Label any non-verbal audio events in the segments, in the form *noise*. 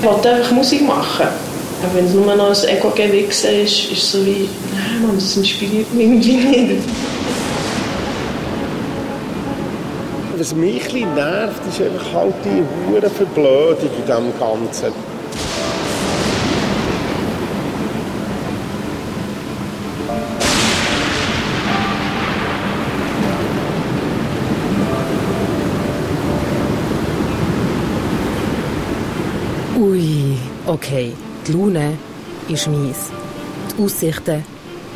Ich wollte einfach Musik machen. Aber wenn es nur noch ein Ego-Gewichsen ist, ist es so wie, nein Mann, das inspiriert mich irgendwie nicht. Was mich ein nervt, ist einfach halt die hure Verblödung in diesem Ganzen. Ui, okay. Die Laune ist mies. Die Aussichten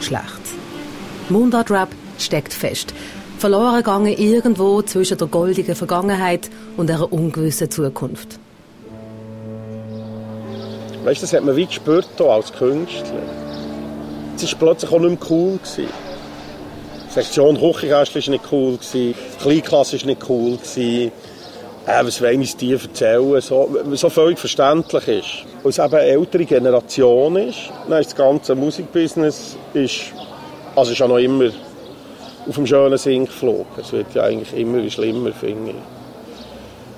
schlecht. Mundart-Rap steckt fest. Verloren gegangen irgendwo zwischen der goldigen Vergangenheit und einer ungewissen Zukunft. Weißt du, das hat man wie gespürt hier als Künstler. Es war plötzlich auch nicht mehr cool. Gewesen. Sektion Küchenkästchen war nicht cool. Die Kleinklasse war nicht cool. Äh, was wollen uns die erzählen? So, so völlig verständlich ist. Weil es eben eine ältere Generation ist, dann ist das ganze Musikbusiness ist, also ist ja noch immer auf dem schönen Sinn geflogen. Es wird ja eigentlich immer schlimmer, finde ich.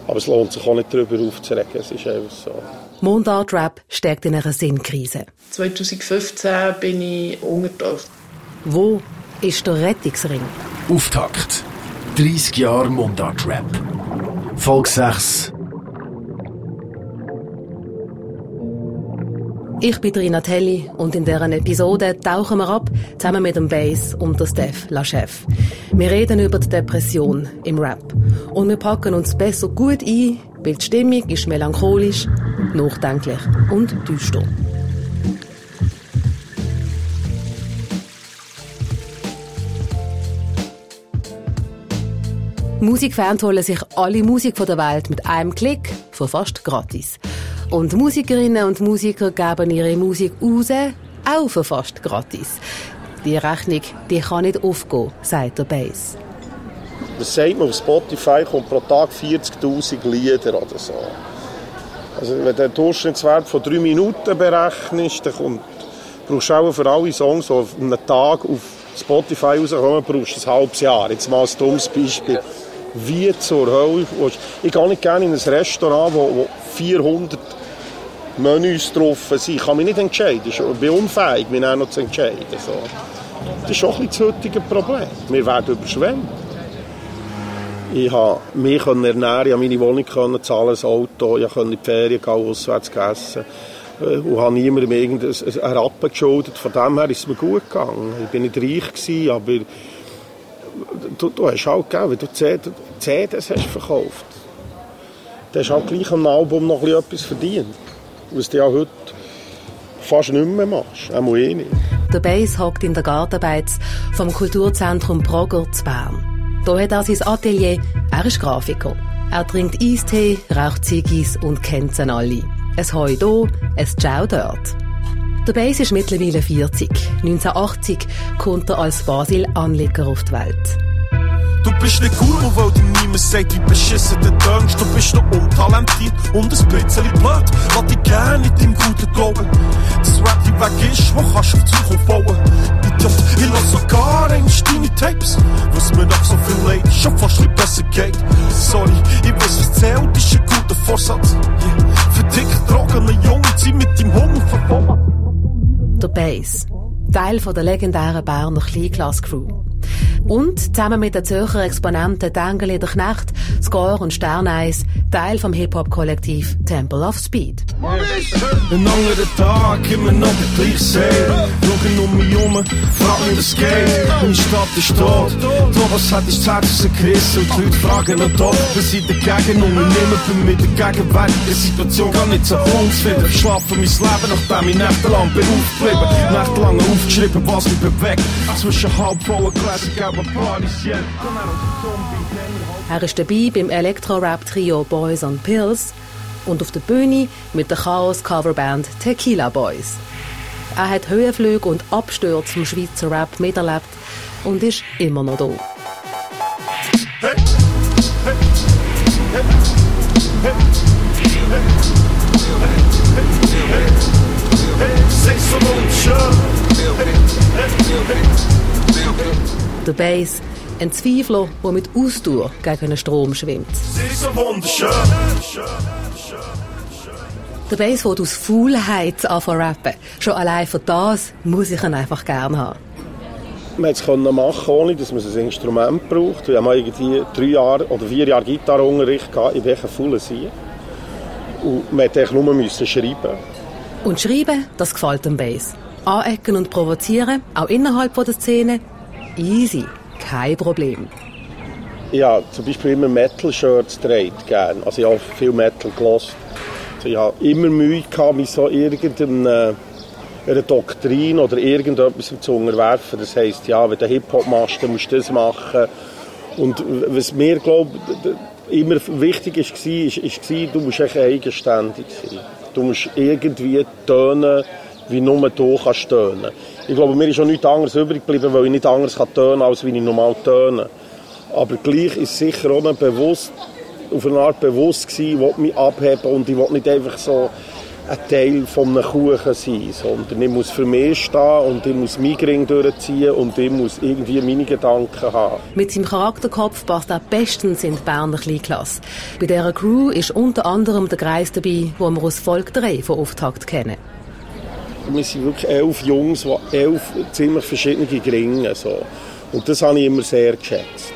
Aber es lohnt sich auch nicht darüber aufzuregen, es ist einfach so. Mundart Rap steckt in einer Sinnkrise. 2015 bin ich untertaucht. Wo ist der Rettungsring? Auftakt. 30 Jahre Mundart Rap. 6. Ich bin Rina Telli und in deren Episode tauchen wir ab, zusammen mit dem Bass und der Steph Lachef. Wir reden über die Depression im Rap. Und wir packen uns besser gut ein, weil die Stimmung ist melancholisch, nachdenklich und düster. Musikfans holen sich alle Musik von der Welt mit einem Klick für fast gratis. Und Musikerinnen und Musiker geben ihre Musik raus, auch für fast gratis. Die Rechnung die kann nicht aufgehen, sagt der Bass. Was sagt man, auf Spotify kommt pro Tag 40'000 Lieder oder so. Also wenn du den Durchschnittswert von drei Minuten berechnest, dann kommt, brauchst du auch für alle Songs, die auf einem Tag auf Spotify rauskommen, brauchst du ein halbes Jahr. Jetzt mal ein dummes Beispiel. Wie zur Hölle? Ich gehe nicht gerne in ein Restaurant, wo, wo 400 Menüs drauf sind. Ich kann mich nicht entscheiden. Ich bin unfähig, mich auch noch zu entscheiden. So. Das ist auch ein das heutige Problem. Wir werden überschwemmt. Ich konnte mich ernähren, ich meine Wohnung können zahlen, ein Auto, ich konnte in die Ferien gehen, auswärts essen äh, und habe niemandem irgendeinen Rappen geschuldet. Von dem her ist es mir gut gegangen. Ich war nicht reich, aber du, du hast halt, gell, wenn du CDs hast verkauft, dann hast du halt gleich am Album noch etwas verdient. Was du ja heute fast nicht mehr machst. Auch eh nicht. Der Bass hockt in der Gartenbeiz vom Kulturzentrum Brogger zu Bern. Hier hat er sein Atelier, er ist Grafiker. Er trinkt Eistee, raucht Ziggis und kennt sie alle. Ein Heu hier, ein Ciao dort. Der Bass ist mittlerweile 40. 1980 kommt er als Basil-Anleger auf die Welt. Du bist nicht cool, nur weil dir niemand sagt, wie beschissen du denkst. Du bist noch untalentiert und ein bisschen blöd. Lass dich gerne nicht im Guten glauben. Das Rap die Weg ist, wo kannst du auf Zukunft bauen. Idiot, ich lass sogar eigentlich deine Tapes. Was mir nach so viel Leid schon fast ein besser geht. Sorry, ich weiß, was zählt, ist ein guter Vorsatz. Yeah. Für dich trogene Junge, zieh mit dem Hunger verfolgen. Der Bass. Teil von der legendären Berner Kleinklass-Crew. Und zusammen mit den Zürcher Exponenten Dengeli der Knecht, Score und Sterneis, Teil vom Hip-Hop-Kollektiv Temple of Speed. Ein anderer Tag, immer noch der gleiche See. Schauen um mich herum, frag mich, was geht. Meine Stadt ist tot. Doch, was hat ich Zeit rausgerissen? Und die Leute fragen noch doch, was ich dagegen unternehmen bin mit der gegenwärtigen Situation gar nicht so uns finden. Schlafen mein Leben, nachdem ich nächtelang bin aufgeblieben. Nächtelang aufgeschrieben, was mich bewegt. Zwischen halb vollen yeah. Er ist dabei beim Elektro-Rap-Trio Boys on Pills und auf der Bühne mit der Chaos-Coverband Tequila Boys. Er hat Höhenflüge und Abstürze vom Schweizer Rap miterlebt und ist immer noch da. Hey, hey, Der Bass, ein Zweifler, der mit Ausdauer gegen einen Strom schwimmt. Sie ist so wunderschön. Der Bass wird aus Faulheit anfangen rappen. Schon allein für das muss ich ihn einfach gerne haben. Man konnte es machen, ohne dass man ein Instrument braucht. Wir haben irgendwie drei Jahre oder vier Jahre Gitarrenunterricht in welchen faulen See. Und man musste nur müssen schreiben. Und schreiben, das gefällt dem Bass. Anecken und provozieren, auch innerhalb der Szene, easy, kein Problem. Ja, zum Beispiel immer Metal-Shirts trägt gerne. Also ich habe viel Metal gelassen. Also ich habe immer Mühe mich so irgendeiner Doktrin oder irgendetwas zu unterwerfen. Das heisst, ja, wenn du Hip-Hop machst, dann musst du das machen. Und was mir, glaube immer wichtig war, ist, ist, du musst echt eigenständig sein. Du musst irgendwie tönen, wie nur du kannst tönen. Ich glaube, mir ist auch nichts anderes übrig geblieben, weil ich nicht anders kann tönen als wie ich normal töne. Aber gleich ist sicher auch bewusst, auf eine Art bewusst gewesen, ich mich abheben und ich will nicht einfach so ein Teil von einem Kuchen sein, sondern ich muss für mich stehen und ich muss meinen Ring durchziehen und ich muss irgendwie meine Gedanken haben. Mit seinem Charakterkopf passt er bestens in die Berner Kleinklasse. Bei dieser Crew ist unter anderem der Kreis dabei, den wir aus Volk 3 von Auftakt kennen. Wir sind wirklich elf Jungs, die elf ziemlich verschiedene Gringe so. Und das habe ich immer sehr geschätzt.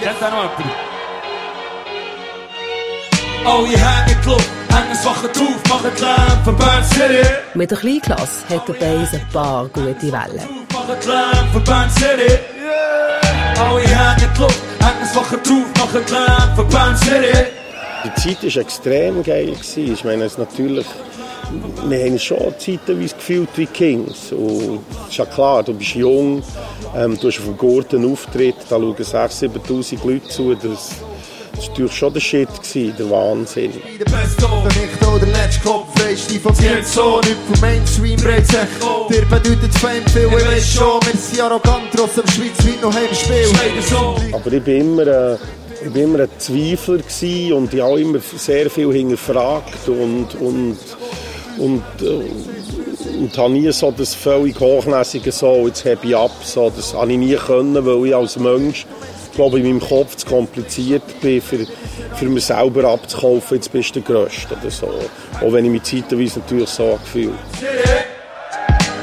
Jetzt noch jemand. Ihr habt nicht geglaubt, hängen es wachen drauf, machen Lärm von Bern City. Mit der Kleinklasse hat der Bass ein paar gute Wellen. Machen Lärm von Bern City. Ihr habt nicht geglaubt, hängen es wachen drauf, machen Lärm von Bern City. Die Zeit war extrem geil. Ich meine, es natürlich wir haben schon zeitweise gefühlt wie Kings. Und ist ja klar, du bist jung, ähm, du hast auf dem Gurten Auftritt, da schauen 6'000, 7'000 Leute zu. Das, das war natürlich schon der Shit, gewesen, der Wahnsinn. Der Beste, nicht auch der letzte Kopf, du, von dir so, nicht vom Mainstream breit sich. Dir bedeutet Fame viel, ich weiss schon, wir sind arrogant, trotzdem Schweiz wie noch im Spiel. Aber ich bin immer... Äh, ich war immer ein Zweifler und ich habe immer sehr viel hinterfragt und, und und, äh, und habe nie so das völlig hochnäsige so, jetzt habe ich ab, so, das habe ich nie können, weil ich als Mensch, glaube in meinem Kopf zu kompliziert bin, für, für mir selber abzukaufen, jetzt bist du der Größte oder so. Auch wenn ich mich zeitweise natürlich so gefühlt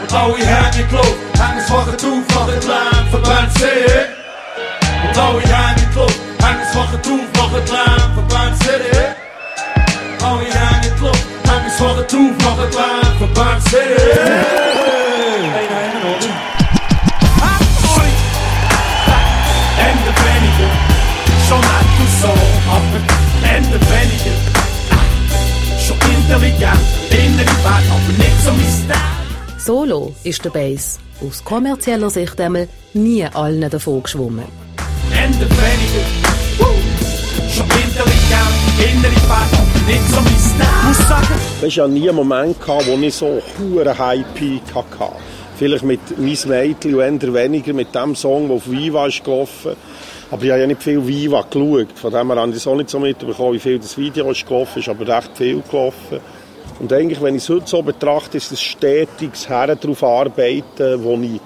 Und alle nicht geglaubt, haben es wachen auf, machen Lärm, verband sehen. Und alle nicht geglaubt, haben es wachen auf, machen Lärm, verband sehen. Alle haben nicht Tuf, noch ein Plan von Bad City. Oder? Ende weniger, schon nicht so, aber Ende weniger. Schon intelligent, innere Welt, aber nicht so mein Solo ist der Bass aus kommerzieller Sicht einmal nie allen davon geschwommen. Ende weniger, schon intelligent, innere Welt, nicht so mein muss sagen. Ich nie einen Moment, wo ich so einen High-Peak hatte. Vielleicht mit «Mein Mädchen» und eher weniger mit dem Song, der auf Viva ist gelaufen aber ich habe ja nicht viel Viva geschaut. Von dem her habe ich es auch nicht so mitbekommen, wie viel das Video ist gelaufen ist, aber recht viel gelaufen. Und eigentlich, wenn ich es heute so betrachte, ist es stetiges Her darauf arbeiten, wo ich,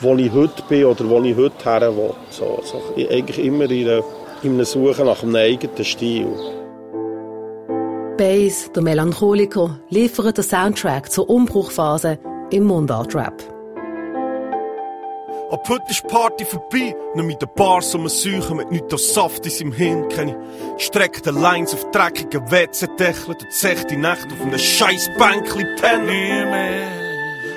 wo ich heute bin oder wo ich heute her will. So, so, eigentlich immer in einer, in einer Suche nach einem eigenen Stil. Bass, der Melancholiker, liefert den Soundtrack zur Umbruchphase im Mundart-Rap. Ab heute ist Party vorbei, nur mit den Bars um Säuchen mit nichts als Saft in seinem Hirn. Keine gestreckten Lines auf dreckigen WC-Deckeln und sechste Nacht auf einem scheiß Bänkli pennen.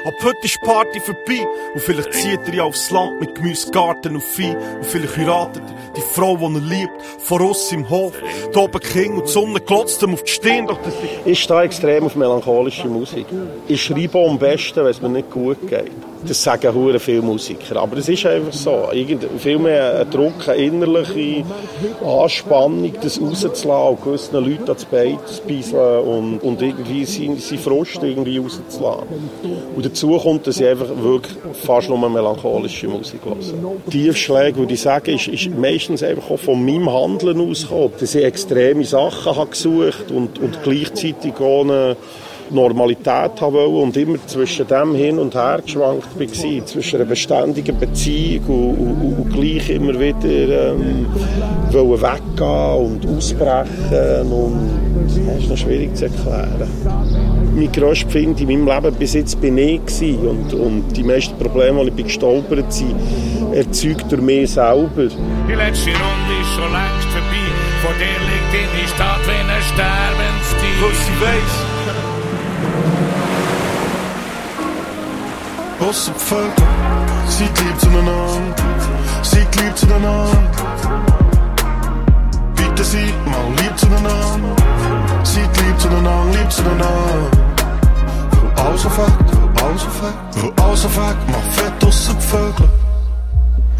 Ab heute ist Party vorbei und vielleicht zieht er ja aufs Land mit Gemüse, Garten und Vieh und vielleicht heiratet er die Frau, die er liebt, vor uns im Hof. Da oben King und die Sonne glotzt ihm auf die Stirn. Doch ich stehe extrem auf melancholische Musik. Ich schreibe am besten, wenn es mir nicht gut geht. Das sagen hure viele Musiker. Aber es ist einfach so. Irgend, viel mehr ein Druck, eine innerliche Anspannung, das rauszulassen und gewissen Leuten ans Bein zu beißen und, und irgendwie seinen sein Frust irgendwie rauszulassen. Und dazu kommt, dass ich einfach wirklich fast nur melancholische Musik höre. Tiefschläge, würde ich sagen, ist, ist meistens einfach auch von meinem Handeln ausgekommen. Dass ich extreme Sachen habe gesucht und, und gleichzeitig ohne Normalität haben wollen und immer zwischen dem hin und her geschwankt war, zwischen einer beständigen Beziehung und, und, und gleich immer wieder ähm, wollen weggehen und ausbrechen und das ist noch schwierig zu erklären. Mein grösster Pfind in meinem Leben bis jetzt bin ich und, und die meisten Probleme, die ich gestolpert sind, erzeugt durch mich selber. Die letzte Runde ist schon längst vorbei, vor dir liegt deine Stadt wie ein Sterbenstier. Was sie weiss. Ausser die Völker, seid lieb zueinander, seid lieb zueinander. Bitte seid mal lieb zueinander, seid lieb zueinander, lieb zueinander. Weil alles auf weg, weil alles auf weg, weil alles auf weg, mach fett ausser die Vögel.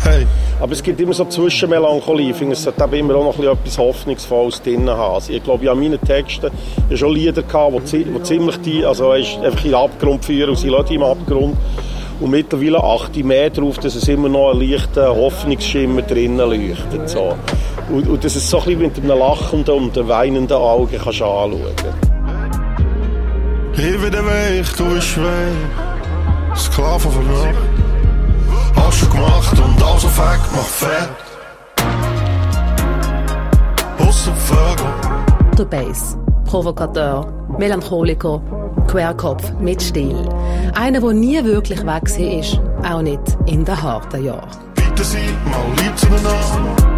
Hey. Aber es gibt immer so Zwischenmelancholie. Ich finde, es sollte immer auch noch etwas Hoffnungsvolles drin haben. Also ich glaube, ich habe Texten ja schon Lieder gehabt, die, die ziemlich die, also weißt, einfach in den Abgrund führen und sie lassen im Abgrund. Und mittlerweile achte ich mehr darauf, dass es immer noch ein leichter Hoffnungsschimmer drinnen leuchtet. So. Und, und dass es so ein mit einem lachenden und einem weinenden Auge kannst anschauen Hier wieder weg, du bist schwer, Sklave von Nacht. Hast du gemacht und also weg, mach fett. Ausser die Vögel. Der Bass. Provokateur, Melancholiker, Querkopf mit Stil. Einer, der nie wirklich weg war, auch nicht in den harten Jahren. Bitte seid mal lieb zueinander.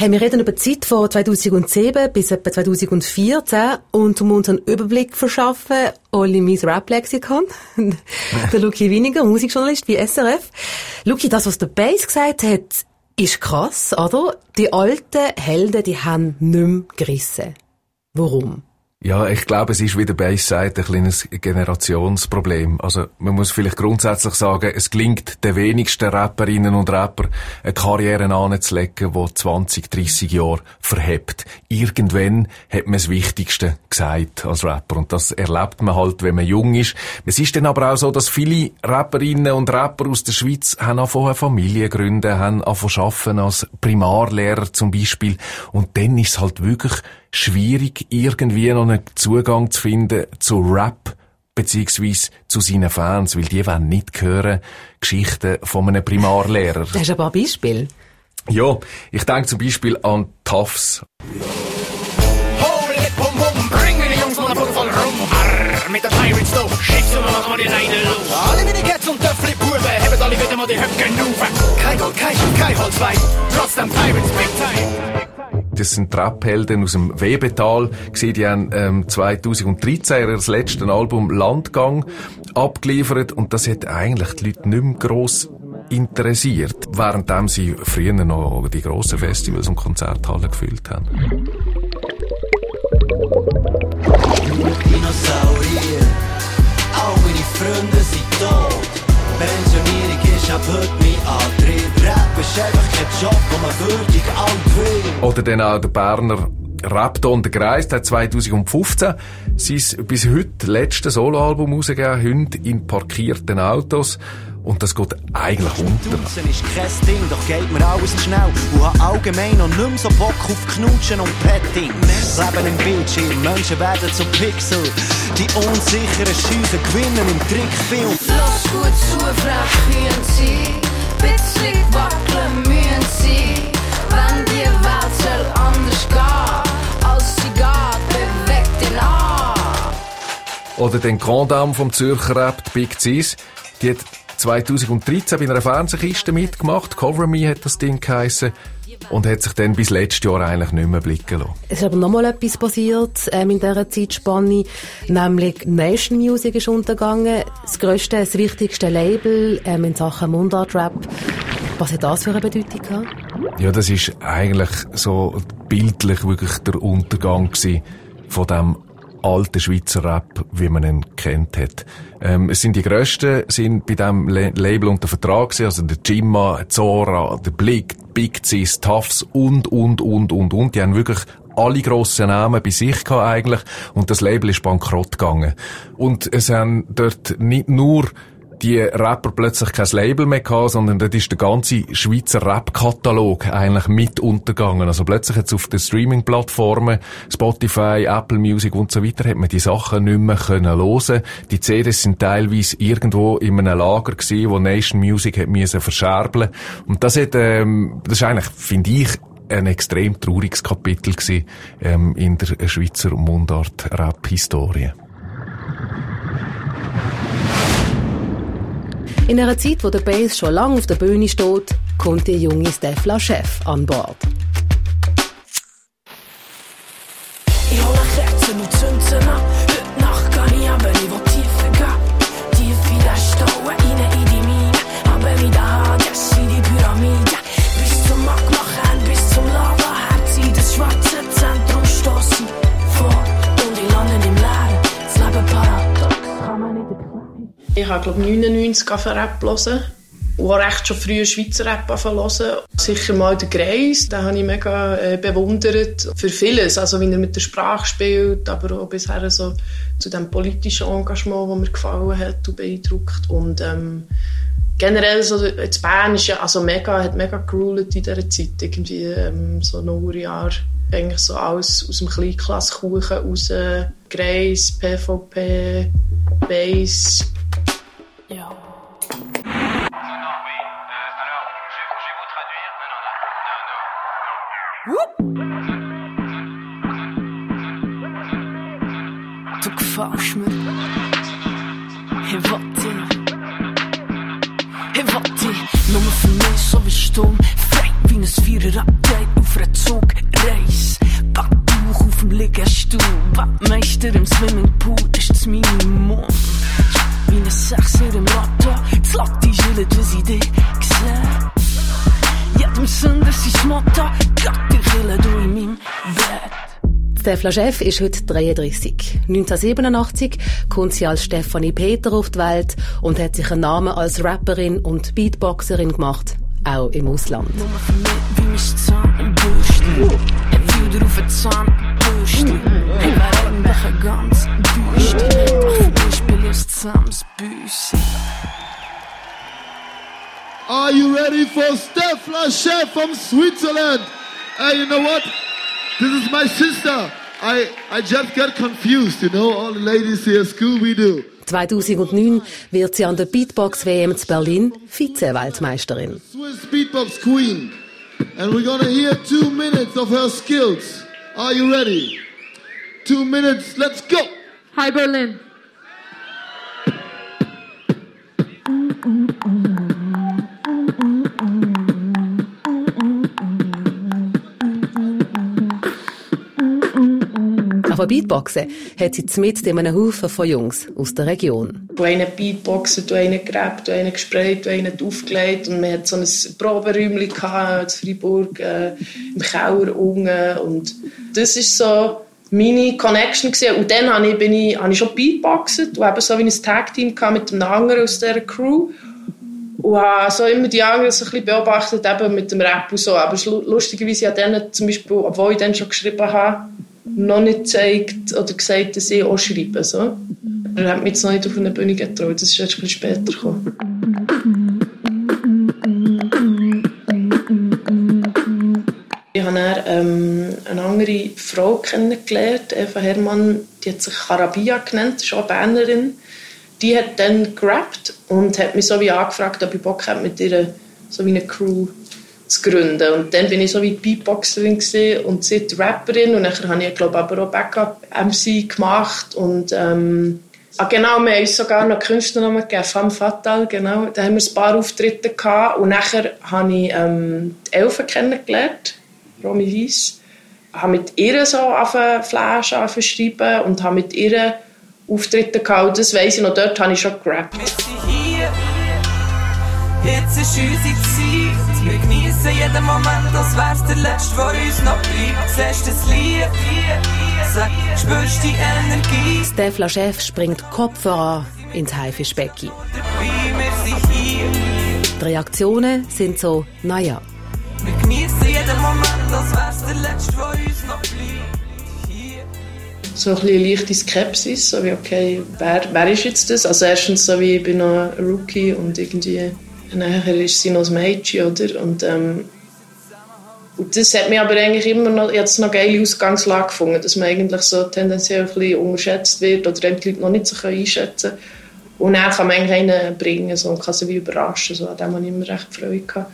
Hey, wir reden über die Zeit von 2007 bis etwa 2014 und um uns einen Überblick verschaffen, Olli mein Rap-Lexikon, *laughs* der Luki Winiger, Musikjournalist bei SRF. Luki, das, was der Bass gesagt hat, ist krass, oder? Die alten Helden, die haben nicht mehr gerissen. Warum? Ja, ich glaube, es ist, wie der Bass sagt, ein kleines Generationsproblem. Also, man muss vielleicht grundsätzlich sagen, es gelingt den wenigsten Rapperinnen und Rapper, eine Karriere anzulegen, die 20, 30 Jahre verhebt. Irgendwann hat man das Wichtigste gesagt als Rapper. Und das erlebt man halt, wenn man jung ist. Es ist dann aber auch so, dass viele Rapperinnen und Rapper aus der Schweiz haben angefangen Familie gründen, haben angefangen arbeiten als Primarlehrer zum Beispiel. Und dann ist es halt wirklich schwierig, irgendwie noch einen Zugang zu finden zu Rap beziehungsweise zu seinen Fans, weil die wollen nicht hören Geschichten von einem Primarlehrer. Das ist aber ein Beispiel. Ja, ich denke zum Beispiel an Tafs. Mit der Pirates do, schickst du noch mal die Leine los. Alle meine Cats und Döffli-Buben, haben alle wieder mal die rufen. Kein Gold, kein Schiff, kein Holzwein, trotzdem Pirates Big Time. Das sind Trap-Helden aus dem Webetal. Gewesen. Die haben ähm, 2013 ihr letztes Album Landgang abgeliefert und das hat eigentlich die Leute nicht mehr gross interessiert, währenddem sie früher noch die grossen Festivals und Konzerthallen gefüllt haben. Dinosaurier, all meine Freunde sind tot. Pensionierung ist ab heute mein Antrieb. Rap ist einfach kein Job, wo man würdig alt wird. Oder dann auch der Berner Rapton der Greis, der hat 2015 sein bis heute letzte Soloalbum rausgegeben, Hunde in parkierten Autos. Und das geht eigentlich unter. Ist kein Ding, doch geht mir alles zu schnell. Und hab allgemein noch nicht mehr so Bock auf Knutschen und Petting. Leben im Bildschirm, Menschen werden zu Pixel. Die unsicheren Schüsse gewinnen im Trickfilm. Los gut zu, fragieren sie. Bisschen wackeln müssen sie. Wenn die Welt soll anders gehen, als sie geht, bewegt den an. Oder den Grand Dame vom Zürcher Rap, die Big Cis. Die hat 2013 bei einer Fernsehkiste mitgemacht. Cover Me hat das Ding geheissen. Und hat sich dann bis letztes Jahr eigentlich nicht mehr blicken lassen. Es ist aber nochmal etwas passiert ähm, in dieser Zeitspanne, nämlich Nation Music ist untergegangen, das grösste, das wichtigste Label ähm, in Sachen Mundart-Rap. Was hat das für eine Bedeutung gehabt? Ja, das ist eigentlich so bildlich wirklich der Untergang gewesen von dem alten Schweizer Rap, wie man ihn kennt hat. Ähm, es sind die Grössten, sind bei diesem Label unter Vertrag gewesen, also der Jimma, Zora, der Blick, Big Cis, Tafs und, und, und, und, und. Die haben wirklich alle grossen Namen bei sich gehabt eigentlich und das Label ist bankrott gegangen. Und es haben dort nicht nur die Rapper plötzlich kein Label mehr gehabt, sondern dort ist der ganze Schweizer Rap-Katalog eigentlich mit untergegangen. Also plötzlich jetzt auf den Streaming-Plattformen, Spotify, Apple Music und so weiter, hat man die Sachen nicht mehr können hören. Die CDs sind teilweise irgendwo in einem Lager gewesen, wo Nation Music hat müssen verscherbeln. Und das hat, ähm, das ist eigentlich, finde ich, ein extrem trauriges Kapitel gewesen, ähm, in der Schweizer Mundart-Rap-Historie. In einer Zeit, wo der Bass schon lange auf der Bühne steht, kommt der junge Stefla Chef an Bord. Ich habe, glaube 99 angefangen Rap hören. Und auch recht schon früh Schweizer Rap angefangen. Sicher mal den Greis, den habe ich mega äh, bewundert. Für vieles, also wie er mit der Sprache spielt, aber auch bisher so zu dem politischen Engagement, das mir gefallen hat und beeindruckt. Und ähm, generell so, das Bern ist ja also mega, hat mega geruled in dieser Zeit. Irgendwie ähm, so Nullerjahre. Eigentlich so alles aus dem Kleinklassenkuchen raus. Greis, PVP, Bass. Ja. Du gefällst mir. Ich will dich. Ich will dich. Nur für mich so wie Sturm. Frei wie ein Vierer-Update auf einer Zugreise. Backbauch auf dem Liegestuhl. Wattmeister im Swimmingpool Stefla Chef ist heute 33. 1987 kommt sie als Stefanie Peter auf die Welt und hat sich einen Namen als Rapperin und Beatboxerin gemacht, auch im Ausland. Are you ready for Stefla Chef from Switzerland? Hey, you know what? This is my sister. I, I just got confused, you know, all the ladies here, Scooby-Doo. 2009 wird sie an der Beatbox-WM zu Berlin Vize-Weltmeisterin. Swiss Beatbox Queen. And we're gonna hear two minutes of her skills. Are you ready? Two minutes, let's go! Hi Berlin. Mm, mm, mm. Aber Beatboxen hat sie mit in einem Haufen von Jungs aus der Region. Du einen Beatboxer, du einen gegrabt, du einen gesprayt, du einen aufgelegt und man hat so ein Proberäumchen gehabt, in Freiburg, äh, im Keller unten und das ist so meine Connection gewesen. und dann habe ich, bin ich, habe ich schon Beatboxet und eben so wie ein Tag-Team mit einem anderen aus dieser Crew und habe so immer die anderen so ein bisschen beobachtet, eben mit dem Rap und so. Aber lustigerweise ich denen zum Beispiel, obwohl ich dann schon geschrieben habe, noch nicht gezeigt oder gesagt, dass ich auch schreibe. So. Er hat mich jetzt noch nicht auf eine Bühne getraut, das ist erst ein später gekommen. Ich habe dann, ähm, eine andere Frau kennengelernt, Eva Hermann, die hat sich Karabia genannt, ist auch Bernerin. Die hat dann gerappt und hat mich so wie angefragt, ob ich Bock habe, mit ihr so wie eine Crew zu gründen. Und dann bin ich so wie Beatboxerin und sie die Rapperin und dann habe ich glaube aber auch Backup-MC gemacht und ähm, ah, genau, wir haben uns sogar noch Künstlernamen gegeben, Femme Fatale, genau. Da haben wir ein paar Auftritte gehabt und nachher habe ich ähm, die Elfe kennengelernt, Romy Weiss. habe mit ihr so auf Flash schreiben und habe mit ihr Auftritte gehabt. Das weiss ich noch, dort habe ich schon gerappt. hier. Jetzt ist unsere. Wir genießen jeden Moment, als wär's der letzte, der uns noch bleibt. Siehst du das Lied? Sag, spürst die Energie? Stefla Chef springt Kopf voran ins Haifischbecken. Die Reaktionen sind so, naja. Wir genießen jeden Moment, als wär's der letzte, der uns noch bleibt. Hier. so ein bisschen eine leichte Skepsis, so wie, okay, wer, wer ist jetzt das? Also erstens so wie, ich bin noch ein Rookie und irgendwie nachher ist sie noch ein Mädchen, oder? Und, ähm, und das hat mir aber eigentlich immer noch, jetzt noch geile Ausgangslage gefunden, dass man eigentlich so tendenziell ein bisschen unterschätzt wird oder die Leute noch nicht so einschätzen können. Und dann kann man eigentlich einen bringen so, und kann sie wie überraschen, so, an dem habe ich immer recht Freude gehabt.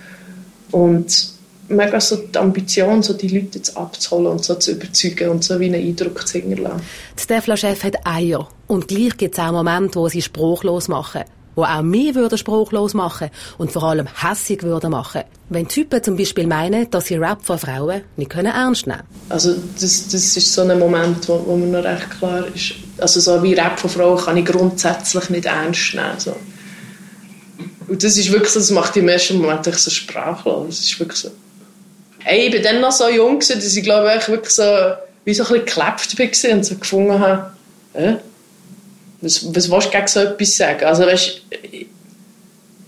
Und mega so die Ambition, so die Leute jetzt abzuholen und so zu überzeugen und so wie einen Eindruck zu hinterlassen. Die Stefla-Chef hat Eier. Und gleich gibt es auch Momente, wo sie spruchlos machen. Wo auch mich würde spruchlos machen und vor allem hässig würde machen. Wenn Typen zum Beispiel meinen, dass sie Rap von Frauen nicht können ernst nehmen Also das, das ist so ein Moment, wo, wo mir noch recht klar ist. Also so wie Rap von Frauen kann ich grundsätzlich nicht ernst nehmen. So. Und das ist wirklich das macht im ersten Moment so sprachlos. Das ist wirklich so. Hey, ich war dann noch so jung, dass ich glaube ich wirklich so, wie so ein bisschen geklebt war und so gefunden habe, äh, was, was willst du gegen so etwas sagen? Also weißt, ich,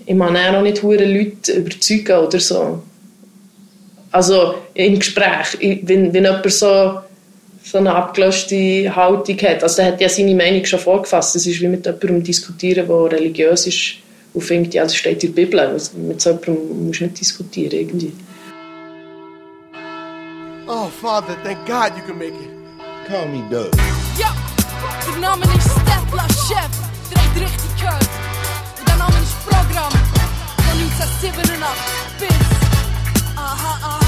ich mag auch noch nicht hure Leute überzeugen oder so. Also im Gespräch, wenn, wenn jemand so, so eine abgelöschte Haltung hat, also der hat ja seine Meinung schon vorgefasst, das ist wie mit jemandem diskutieren, der religiös ist und findet, ja, das steht in der Bibel, also mit so jemandem musst du nicht diskutieren irgendwie. Oh, Father, thank God you can make it. Call me Doug. Ja, der Ist Stefla Chef, dreht richtig gehört. Und der Name ist Programm von 1987 bis. Aha, aha.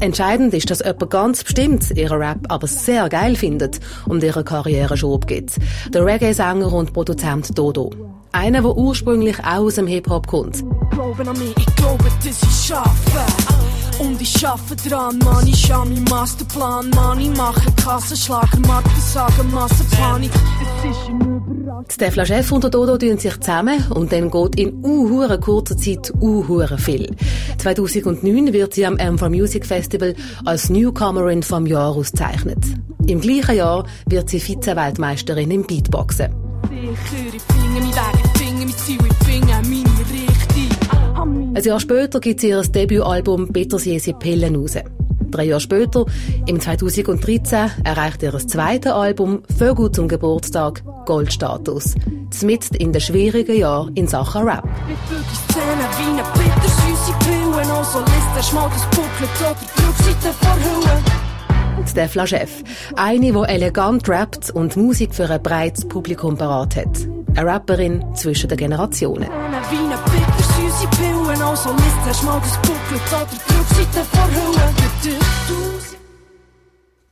Entscheidend ist, dass jemand ganz bestimmt ihren Rap aber sehr geil findet und ihre Karriere Schub gibt. Der Reggae-Sänger und Produzent Dodo. Einer, der ursprünglich auch aus dem Hip-Hop kommt. Glauben an mich, ich glaube, dass ich schaffe. Und ich schaffe dran, Mann, ich habe meinen Masterplan, Mann, ich mache Kassenschlager, Mathe Massenpanik. Es ist ein. Stefla Chef und der Dodo tun sich zusammen und dann geht in uhuere kurzer Zeit uhuere viel. 2009 wird sie am M4 Music Festival als Newcomerin vom Jahr ausgezeichnet. Im gleichen Jahr wird sie Vize-Weltmeisterin im Beatboxen. Ich finde mich weg, Ein Jahr später gibt sie ihr Debütalbum «Bittersjesi Pillen» raus. Drei Jahre später, im 2013, erreicht ihr zweites Album «Für gut zum Geburtstag» Goldstatus. Zmitzt in den schwierigen Jahren in Sachen Rap. Also. Stefla Chef. Eine, die elegant rappt und Musik für ein breites Publikum parat hat. Eine Rapperin zwischen den Generationen. Pille, also lässt er schmal das Bucklet oder die Rückseite verhüllen.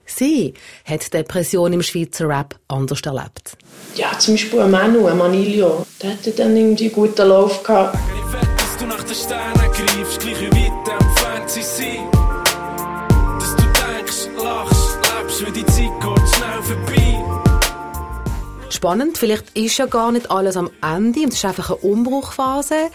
Sie hat Depression im Schweizer Rap anders erlebt. Ja, zum Beispiel ein Manu, ein Manilio, der hatte dann irgendwie einen guten Lauf gehabt. Dass du nach den Sternen greifst, gleich wie Spannend, vielleicht ist ja gar nicht alles am Ende es ist einfach eine Umbruchphase.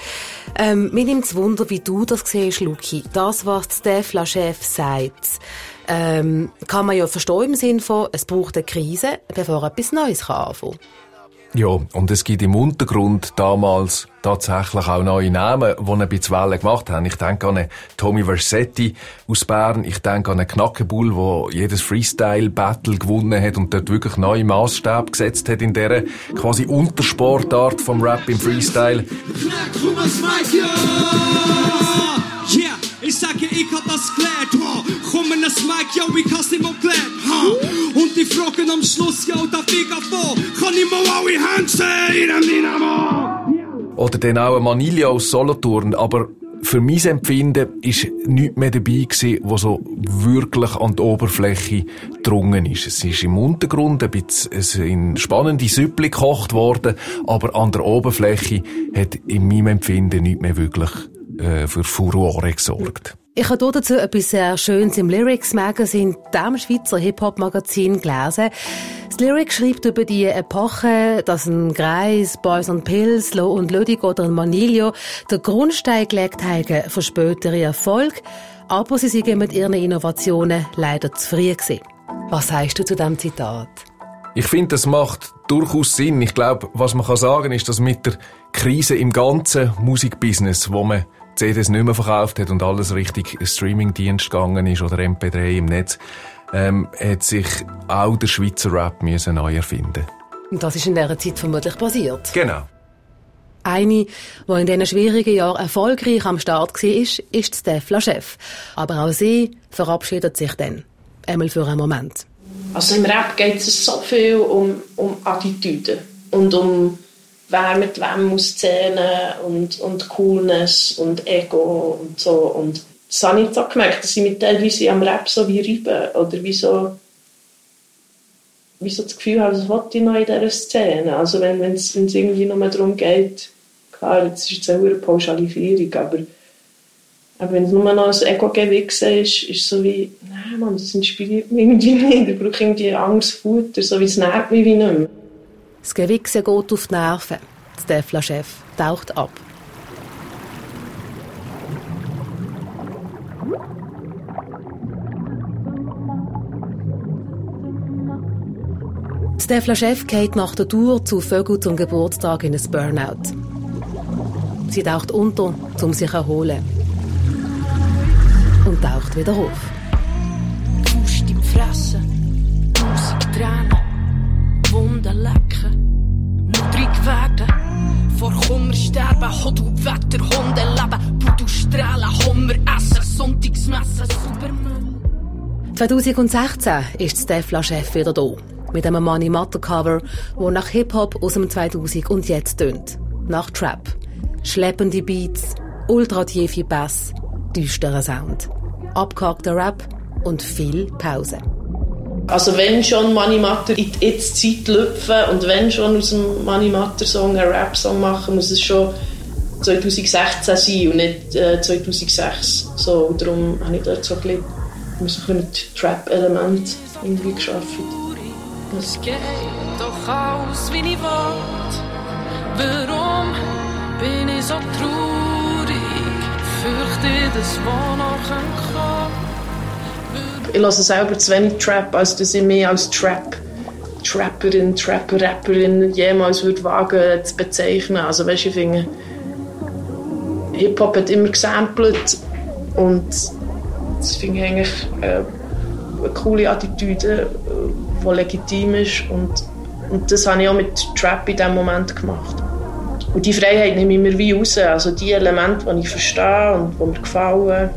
Ähm, mir nimmt es Wunder, wie du das siehst, Luki. Das, was Stefla Chef sagt, ähm, kann man ja verstehen im Sinne von, es braucht eine Krise, bevor etwas Neues kann anfangen Ja, und es gibt im Untergrund damals tatsächlich auch neue Namen, die ein bisschen Wellen gemacht haben. Ich denke an einen Tommy Versetti aus Bern. Ich denke an einen Knackebull, der jedes Freestyle-Battle gewonnen hat und dort wirklich neue Maßstäbe gesetzt hat in dieser quasi Untersportart vom Rap im Freestyle. Yeah, ich sage, ich hab das geklärt, ha! Komm in das Mike, ja, ich hab's nicht mal geklärt, ha! Und die fragen am Schluss, ja, darf ich vor? Kann ich mal alle Hände sehen in einem Dynamo? Oder dann auch ein Manilio aus Solothurn. Aber für mein Empfinden ist nichts mehr dabei was so wirklich an die Oberfläche gedrungen ist. Es ist im Untergrund ein bisschen in spannende Süppli gekocht worden, aber an der Oberfläche hat in meinem Empfinden nichts mehr wirklich äh, für Furore gesorgt. Ich habe dazu etwas sehr Schönes im Lyrics Magazine, dem Schweizer Hip-Hop-Magazin, gelesen. Das Lyrics schreibt über die Epoche, dass ein Greis, Boys and Pills, Lo und Ludig oder ein Manilio den Grundstein gelegt haben für spätere Erfolg, aber sie sind mit ihren Innovationen leider zu früh gewesen. Was sagst du zu diesem Zitat? Ich finde, das macht durchaus Sinn. Ich glaube, was man kann sagen ist, dass mit der Krise im ganzen Musikbusiness, wo man CDs nicht mehr verkauft hat und alles richtig Streamingdienst gegangen ist oder MP3 im Netz, ähm, hat sich auch der Schweizer Rap müssen neu erfinden. Und das ist in dieser Zeit vermutlich passiert. Genau. Eine, die in diesen schwierigen Jahren erfolgreich am Start war, ist, ist Steph Chef. Aber auch sie verabschiedet sich dann. Einmal für einen Moment. Also im Rap geht es so viel um, um Attitüden und um wer mit wem muss Szene und, und Coolness und Ego und so. Und das habe ich auch gemerkt, dass ich mit teilweise am Rap so wie reiben oder wie so, wie so das Gefühl habe, was wollte ich noch in dieser Szene? Also wenn es irgendwie nur darum geht, klar, jetzt ist es eine Pauschalisierung, aber, aber wenn es nur noch ein Ego-Gewichsen ist, ist es so wie, nein Mann, das inspiriert mich irgendwie nicht, ich brauche irgendwie Angst, Futter, so wie es nervt mich wie nicht mehr. Das Gewichsen geht auf die Nerven. Der Stefla-Chef taucht ab. Stefla Chef geht nach der Tour zu Vögel zum Geburtstag in ein Burnout. Sie taucht unter, um sich zu erholen. Und taucht wieder auf. Faust im Fressen, Musik Tränen, Wunden lecken, mutrig werden. Vor Kummer sterben, Hot und Wetter, Hunde leben, Blut strahlen, Hummer essen, Sonntagsmessen, Superman. 2016 ist Stefla Chef wieder da. Mit einem Money Matter Cover, wo nach Hip-Hop aus dem 2000 und jetzt tönt. Nach Trap. Schleppende Beats, ultra tiefe Bass, düsterer Sound. Abgehackter Rap und viel Pause. Also wenn schon Money Matter in die Jetzt-Zeit lüpfen und wenn schon aus dem Money Matter Song einen Rap-Song machen, muss es schon 2016 sein und nicht äh, 2006. So, darum habe ich dort so ein bisschen, ein bisschen mit Trap-Element irgendwie geschafft. Es geht doch aus, wie ich will. Warum bin ich so traurig? Fürchte, das war noch kommen. Ich höre selber zu wenig Trap, als dass ich mich als Trap Trapperin, Trapper, Rapperin jemals würde wagen zu bezeichnen. Also weißt, ich finde, Hip-Hop hat immer gesampelt und das finde ich eigentlich äh, eine coole Attitüde, die legitim ist und, und das habe ich auch mit Trap in diesem Moment gemacht. Und die Freiheit nehme ich mir wie raus, also die Elemente, die ich verstehe und die mir gefallen,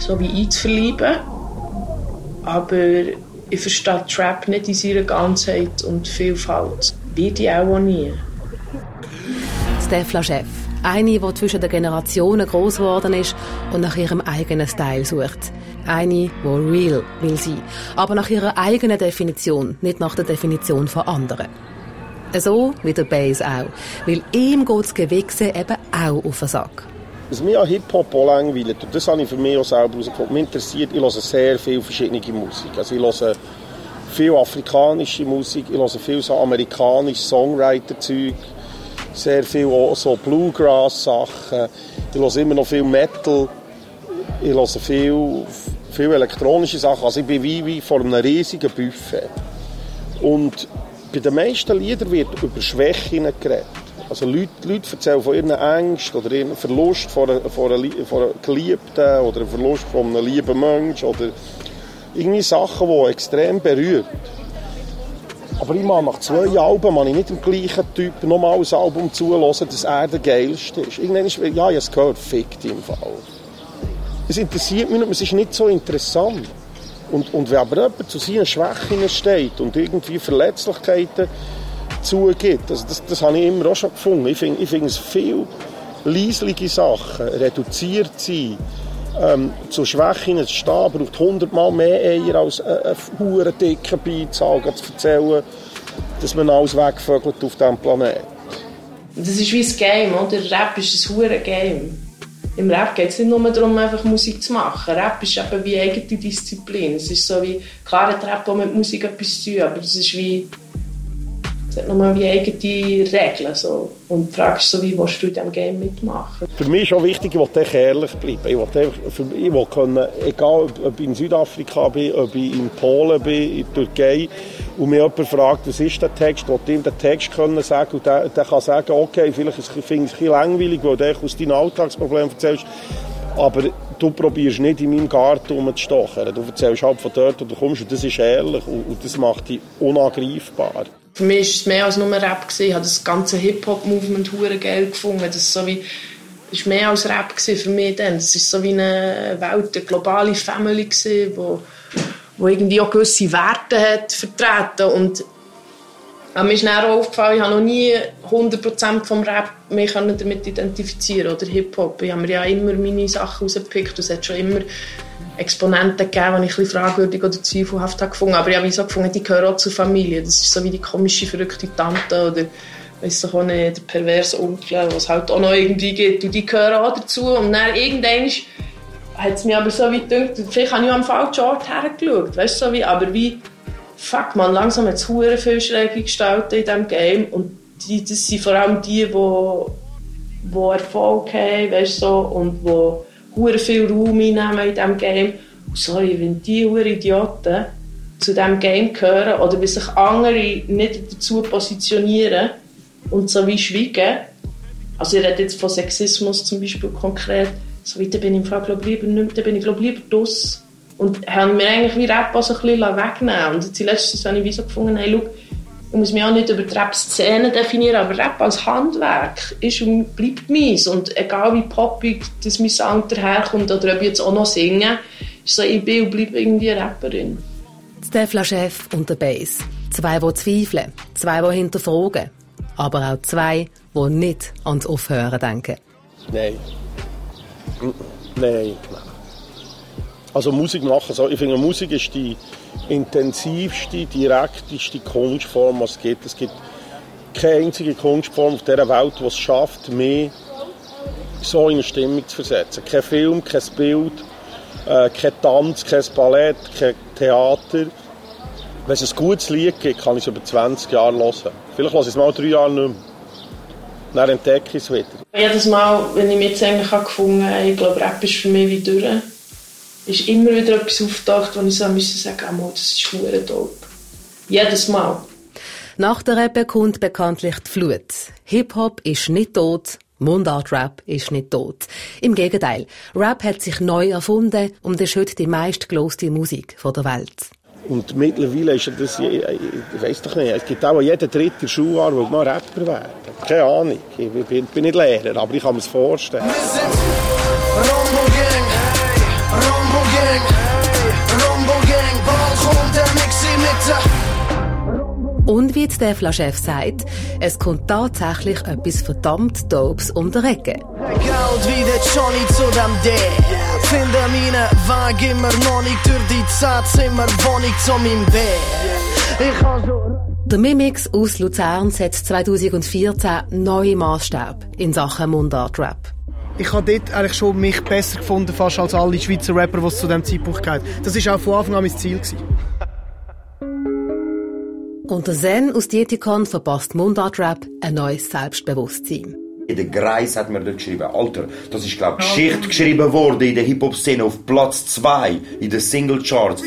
so wie einzuverleiben. Aber ich verstehe Trap nicht in seiner Ganzheit und Vielfalt. Ich auch, auch nie. Stefla Chef. Eine, die zwischen den Generationen groß geworden ist und nach ihrem eigenen Style sucht. Eine, die real will sein, aber nach ihrer eigenen Definition, nicht nach der Definition von anderen. So wie der Bass auch, weil ihm geht das Gewichse eben auch auf den Sack. Was mich an Hip-Hop auch langweilt, und das habe ich für mich auch selber herausgefunden, mich interessiert, ich höre sehr viel verschiedene Musik. Also ich höre viel afrikanische Musik, ich höre viel so amerikanische Songwriter-Zeug, sehr viel auch so Bluegrass-Sachen, ich höre immer noch viel Metal, ich höre viel, viel elektronische Sachen, also ich bin wie, wie vor einem riesigen Buffet. Und bei den meisten Liedern wird über Schwächen geredet. Also Leute, Leute erzählen von ihren Ängsten oder ihren Verlust von einer, von, einer, von einer Geliebten oder einem Verlust von einem lieben Menschen oder irgendwie Sachen, die extrem berühren. Aber ich mache nach zwei Alben man ich nicht dem gleichen Typ nochmal ein Album zulassen, dass er der geilste ist. Irgendwann ist, ja, ich habe es gehört, fickt im Fall. Es interessiert mich nicht, es ist nicht so interessant. Und, und wenn aber jemand zu seinen Schwächen steht und irgendwie Verletzlichkeiten zugibt, also das, das habe ich immer auch schon gefunden. Ich finde ich find es viel leisliche Sachen, reduziert sein, ähm, zu Schwächen zu stehen, braucht hundertmal mehr Eier als äh, dicken Beizahl zu erzählen, dass man alles wegvögelt auf diesem Planeten. Das ist wie ein Game, oder? Rap ist ein hure Game. Im Rap geht es nicht nur darum, einfach Musik zu machen. Rap ist eben wie eigene Disziplin. Es ist so wie, klar hat Rap auch mit Musik etwas zu tun, aber es ist wie, es hat nochmal wie eigene Regeln. So. Und ist so, wie willst du in diesem Game mitmachen? Für mich ist auch wichtig, ich will ehrlich bleiben. Ich will, ich will können, egal ob ich in Südafrika bin, ob ich in Polen bin, in der Türkei, und mir jemand fragt, was ist der Text, will ihm den Text können sagen und der, der kann sagen, okay, vielleicht finde ich es ein bisschen langweilig, weil du aus deinen Alltagsproblemen erzählst, aber du probierst nicht in meinem Garten rumzustochern. Du erzählst halt von dort, wo du kommst und das ist ehrlich und, und das macht dich unangreifbar. Für mich war es mehr als nur Rap. Gewesen. Ich habe das ganze Hip-Hop-Movement hure geil gefunden. Das so wie das war mehr als Rap für mich dann. Das war so wie eine Welt, eine globale Family, gewesen, wo, wo irgendwie auch gewisse Werte hat vertreten und mir ist dann auch aufgefallen, ich habe noch nie 100% vom Rap mich damit identifizieren oder Hip-Hop. Ich habe mir ja immer meine Sachen rausgepickt. Es hat schon immer Exponenten gegeben, die ich ein fragwürdig oder zweifelhaft habe gefunden Aber ich habe so gefunden, die gehören auch zur Familie. Das ist so wie die komische, verrückte Tante oder weiss ich auch nicht, der perverse Onkel, was halt auch noch irgendwie gibt. Und die gehören auch dazu. Und dann irgendwann hat es mir aber so wie gedacht, vielleicht habe ich am falschen Ort hergeschaut. Weißt du, so wie, aber wie, fuck man, langsam hat es hure viel Schräge gestaltet in diesem Game. Und die, das sind vor allem die, die, die Erfolg haben, weißt du, so, und die hure viel Raum einnehmen in diesem Game. Und sorry, wenn die hure Idioten zu diesem Game gehören oder wie sich andere nicht dazu positionieren und so wie schweigen, also ich rede jetzt von Sexismus zum Beispiel konkret, so da bin ich im Fall, glaub, lieber nicht, bin ich lieber draus. Und haben mir eigentlich wie Rap so ein bisschen wegnehmen Und jetzt letztens habe ich so gefunden, hey, schau, ich muss mich auch nicht über die Rap-Szene definieren, aber Rap als Handwerk ist und bleibt meins. Und egal wie poppig das mein Sound daherkommt oder ob ich jetzt auch noch singe, ist so, ich bin und bleibe irgendwie Rapperin. Stefla Chef und der Bass. Zwei, die zweifeln, zwei, die hinterfragen, aber auch zwei, die nicht ans Aufhören denken. Nein. Nein. Also Musik machen, ich finde Musik ist die intensivste, direkteste Kunstform, die es gibt. Es gibt keine einzige Kunstform auf dieser Welt, die es schafft, mich so in eine Stimmung zu versetzen. Kein Film, kein Bild, äh, kein Tanz, kein Ballett, kein Theater. Wenn es ein gutes Lied gibt, kann ich es über 20 Jahre hören. Vielleicht höre ich es mal drei Jahre nicht mehr. Dann entdecke ich es wieder. Jedes Mal, wenn ich mich jetzt eigentlich gefunden habe, ich glaube, Rap ist für mich wie durch, ist immer wieder etwas aufgetaucht, wo ich so müssen sagen musste, das ist schwer dope. Jedes Mal. Nach der Rap kommt bekanntlich die Flut. Hip-Hop ist nicht tot, Mundart-Rap ist nicht tot. Im Gegenteil, Rap hat sich neu erfunden und ist heute die meistgeloste Musik der Welt. Und mittlerweile ist das, ich, weiß doch nicht, es gibt auch jeden dritten Schuljahr, der mal Rapper werden. Keine Ahnung, ich bin, bin nicht Lehrer, aber ich kann mir das vorstellen. Wir sind Rombo Gang, der Flaschef sagt, es kommt tatsächlich etwas verdammt Dopes um die Ecke. Geld wie der Johnny zu dem D. Finde meine Weg immer noch nicht durch die Zeitzimmer, Wohnung zu meinem Bett. Ich kann so der Mimix aus Luzern setzt 2014 neue Maßstab in Sachen Mundart-Rap. Ich habe dort eigentlich schon mich besser gefunden fast als alle Schweizer Rapper, die es zu diesem Zeitpunkt gab. Das war auch von Anfang an mein Ziel. Gewesen. Und der Zen aus Dietikon verpasst Mundart-Rap ein neues Selbstbewusstsein. In der Greis hat man dort geschrieben, Alter, das ist, glaube ich, Geschichte geschrieben worden in der Hip-Hop-Szene auf Platz 2 in den Single-Charts.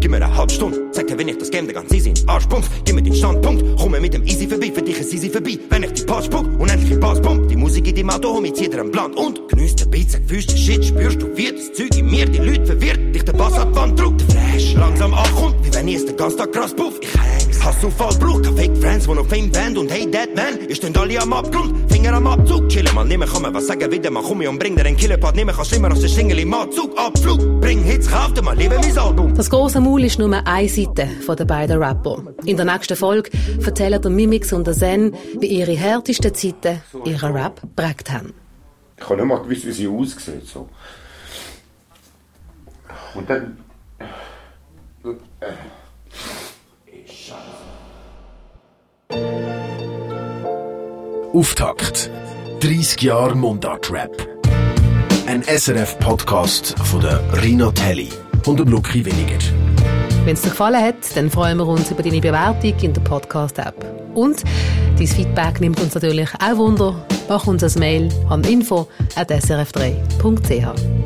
Gib mir eine halbe Stunde, zeig dir, wenn ich das Game der ganz easy in Arschpump. Gib mir den Standpunkt, komme mit dem Easy vorbei, für dich ist easy vorbei. Wenn ich die Pass spuck, unendlich im Pass pump. Die Musik in dem Auto, dir einen Blunt und genießt den Beat, sag Füße, Shit, spürst du, wie das Zeug in mir die Leute verwirrt. Dich der Bass ab, Wand druckt, Flash langsam ankommt, wie wenn ich es den ganzen Tag krass puff. Ich häng's, Hass und Fall, Bruch, kein Fake Friends, wo noch Fame Band und Hey Dead Man. Ihr steht alle am Abgrund, Finger am Abzug, chillen mal, nimmer kann man was sagen, wieder mal komm ich und bring dir einen Killerpart, nimmer kann schlimmer als der Schlingel im Anzug, Abflug, bring Hits, kauf dir mal, liebe mein Album. Das große Maul ist nur eine Seite von den beiden Rapper. In der nächsten Folge erzählen der Mimix und der Zen, wie ihre härtesten Zeiten ihren Rap prägt haben. Ich habe nicht mal gewusst, wie sie aussieht. So. Und dann... Auftakt. 30 Jahre Mundart-Rap. Ein SRF-Podcast von der Rino Telly und dem Lucky Winiger. Wenn es dir gefallen hat, dann freuen wir uns über deine Bewertung in der Podcast-App. Und dein Feedback nimmt uns natürlich auch Wunder. Mach uns ein Mail an info.srf3.ch.